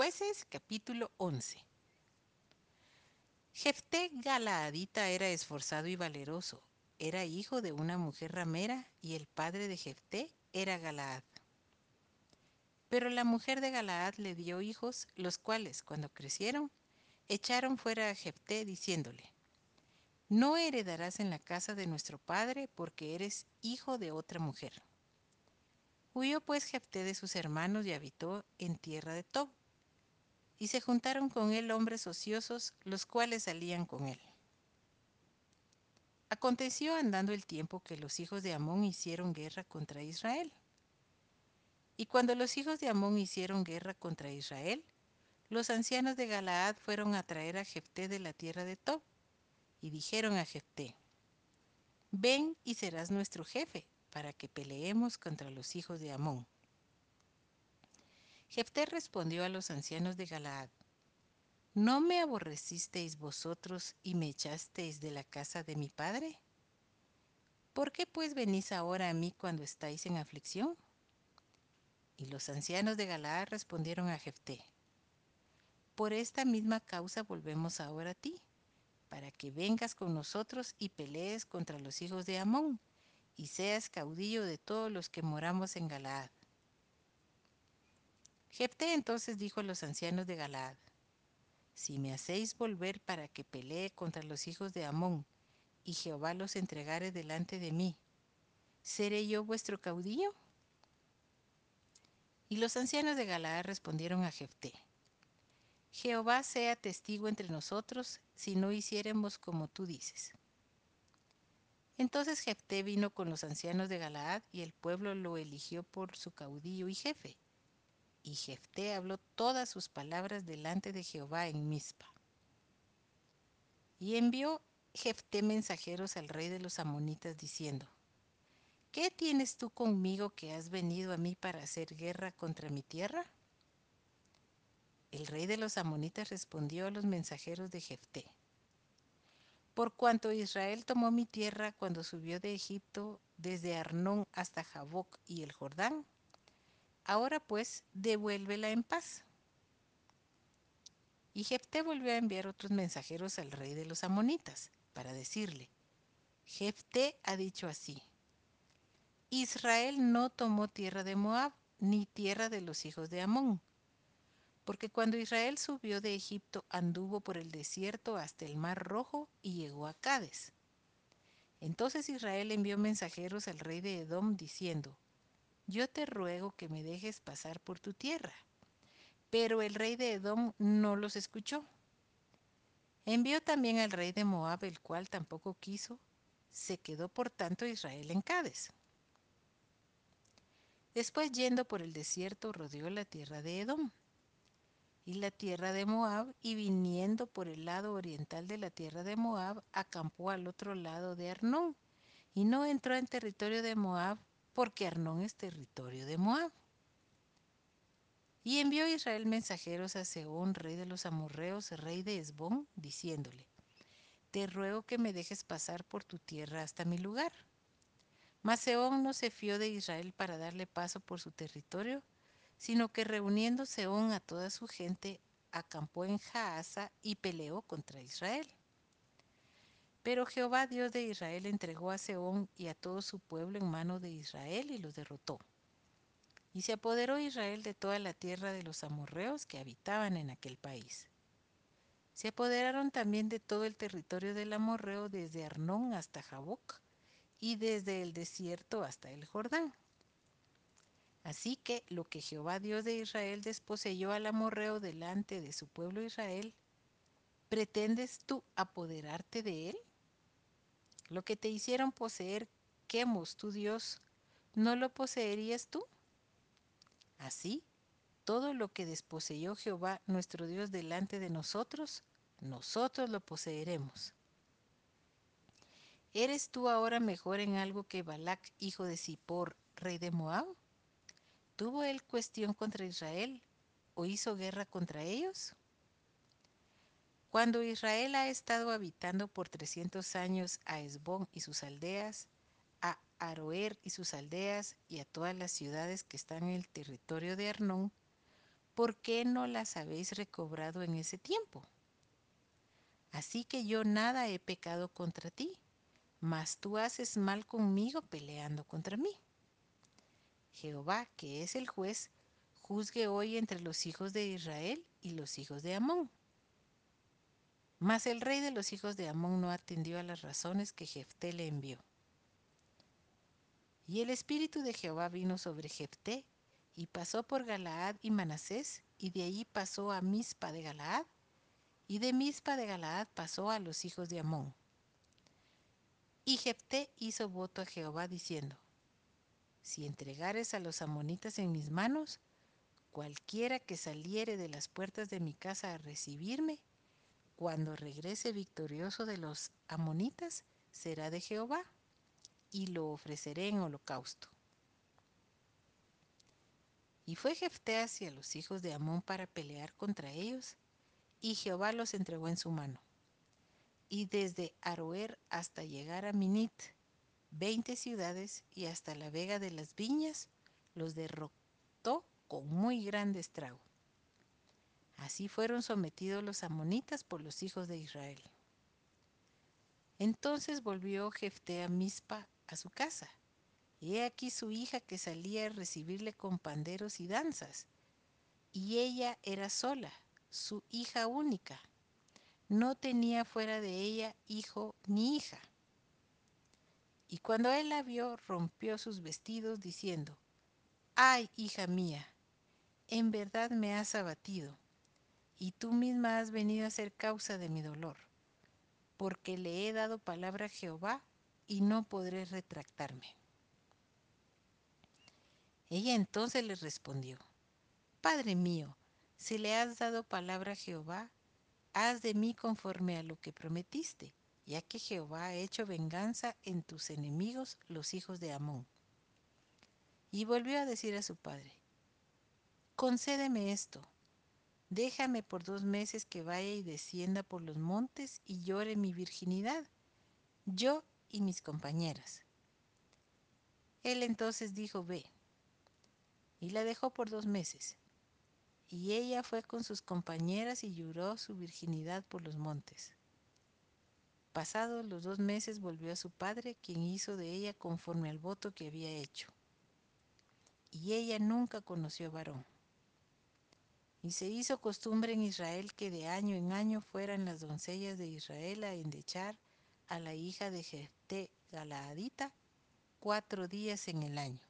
Jueces capítulo 11 Jefté Galaadita era esforzado y valeroso. Era hijo de una mujer ramera y el padre de Jefté era Galaad. Pero la mujer de Galaad le dio hijos, los cuales, cuando crecieron, echaron fuera a Jefté diciéndole, No heredarás en la casa de nuestro padre porque eres hijo de otra mujer. Huyó pues Jefté de sus hermanos y habitó en tierra de Tob. Y se juntaron con él hombres ociosos, los cuales salían con él. Aconteció andando el tiempo que los hijos de Amón hicieron guerra contra Israel. Y cuando los hijos de Amón hicieron guerra contra Israel, los ancianos de Galaad fueron a traer a Jefté de la tierra de Tob, y dijeron a Jefté, Ven y serás nuestro jefe, para que peleemos contra los hijos de Amón. Jefté respondió a los ancianos de Galaad, ¿No me aborrecisteis vosotros y me echasteis de la casa de mi padre? ¿Por qué pues venís ahora a mí cuando estáis en aflicción? Y los ancianos de Galaad respondieron a Jefté, Por esta misma causa volvemos ahora a ti, para que vengas con nosotros y pelees contra los hijos de Amón, y seas caudillo de todos los que moramos en Galaad. Jefté entonces dijo a los ancianos de Galaad, Si me hacéis volver para que pelee contra los hijos de Amón, y Jehová los entregare delante de mí, ¿seré yo vuestro caudillo? Y los ancianos de Galaad respondieron a Jefté, Jehová sea testigo entre nosotros si no hiciéremos como tú dices. Entonces Jefté vino con los ancianos de Galaad y el pueblo lo eligió por su caudillo y jefe. Y Jefté habló todas sus palabras delante de Jehová en Mizpa. Y envió Jefté mensajeros al rey de los amonitas diciendo, ¿Qué tienes tú conmigo que has venido a mí para hacer guerra contra mi tierra? El rey de los amonitas respondió a los mensajeros de Jefté, por cuanto Israel tomó mi tierra cuando subió de Egipto desde Arnón hasta Jaboc y el Jordán, ahora pues devuélvela en paz. Y Jefté volvió a enviar otros mensajeros al rey de los amonitas para decirle, Jefté ha dicho así, Israel no tomó tierra de Moab ni tierra de los hijos de Amón, porque cuando Israel subió de Egipto anduvo por el desierto hasta el mar rojo y llegó a Cades. Entonces Israel envió mensajeros al rey de Edom diciendo, Yo te ruego que me dejes pasar por tu tierra. Pero el rey de Edom no los escuchó. Envió también al rey de Moab, el cual tampoco quiso. Se quedó por tanto Israel en Cades. Después yendo por el desierto rodeó la tierra de Edom y la tierra de Moab, y viniendo por el lado oriental de la tierra de Moab, acampó al otro lado de Arnón, y no entró en territorio de Moab, porque Arnón es territorio de Moab. Y envió Israel mensajeros a Seón, rey de los amorreos, rey de Esbón, diciéndole, Te ruego que me dejes pasar por tu tierra hasta mi lugar. Mas Seón no se fió de Israel para darle paso por su territorio, sino que reuniendo Seón a toda su gente, acampó en Jaasa y peleó contra Israel. Pero Jehová Dios de Israel entregó a Seón y a todo su pueblo en mano de Israel y los derrotó. Y se apoderó Israel de toda la tierra de los amorreos que habitaban en aquel país. Se apoderaron también de todo el territorio del amorreo desde Arnón hasta Jaboc y desde el desierto hasta el Jordán. Así que lo que Jehová Dios de Israel desposeyó al amorreo delante de su pueblo Israel, ¿pretendes tú apoderarte de él? Lo que te hicieron poseer Quemos, tu Dios, ¿no lo poseerías tú? Así, todo lo que desposeyó Jehová nuestro Dios delante de nosotros, nosotros lo poseeremos. ¿Eres tú ahora mejor en algo que Balac, hijo de Zippor, rey de Moab? ¿Tuvo él cuestión contra Israel o hizo guerra contra ellos? Cuando Israel ha estado habitando por 300 años a Esbón y sus aldeas, a Aroer y sus aldeas y a todas las ciudades que están en el territorio de Arnón, ¿por qué no las habéis recobrado en ese tiempo? Así que yo nada he pecado contra ti, mas tú haces mal conmigo peleando contra mí. Jehová, que es el juez, juzgue hoy entre los hijos de Israel y los hijos de Amón. Mas el rey de los hijos de Amón no atendió a las razones que Jefté le envió. Y el espíritu de Jehová vino sobre Jefté, y pasó por Galaad y Manasés, y de allí pasó a Mispa de Galaad, y de Mispa de Galaad pasó a los hijos de Amón. Y Jefté hizo voto a Jehová diciendo, Si entregares a los amonitas en mis manos, cualquiera que saliere de las puertas de mi casa a recibirme, cuando regrese victorioso de los amonitas, será de Jehová y lo ofreceré en holocausto. Y fue Jefté hacia los hijos de Amón para pelear contra ellos, y Jehová los entregó en su mano. Y desde Aroer hasta llegar a Minit, veinte ciudades, y hasta la vega de las viñas, los derrotó con muy grande estrago. Así fueron sometidos los amonitas por los hijos de Israel. Entonces volvió Jefté a Mispa a su casa. Y he aquí su hija que salía a recibirle con panderos y danzas. Y ella era sola, su hija única. No tenía fuera de ella hijo ni hija. Y cuando él la vio, rompió sus vestidos, diciendo, Ay, hija mía, en verdad me has abatido, y tú misma has venido a ser causa de mi dolor, porque le he dado palabra a Jehová y no podré retractarme. Ella entonces le respondió, Padre mío, si le has dado palabra a Jehová, haz de mí conforme a lo que prometiste, ya que Jehová ha hecho venganza en tus enemigos, los hijos de Amón. Y volvió a decir a su padre, Concédeme esto, déjame por dos meses que vaya y descienda por los montes y llore mi virginidad, yo y mis compañeras. Él entonces dijo, ve, y la dejó por dos meses. Y ella fue con sus compañeras y lloró su virginidad por los montes. Pasados los dos meses volvió a su padre, quien hizo de ella conforme al voto que había hecho. Y ella nunca conoció varón. Y se hizo costumbre en Israel que de año en año fueran las doncellas de Israel a endechar a la hija de Jefté Galaadita cuatro días en el año.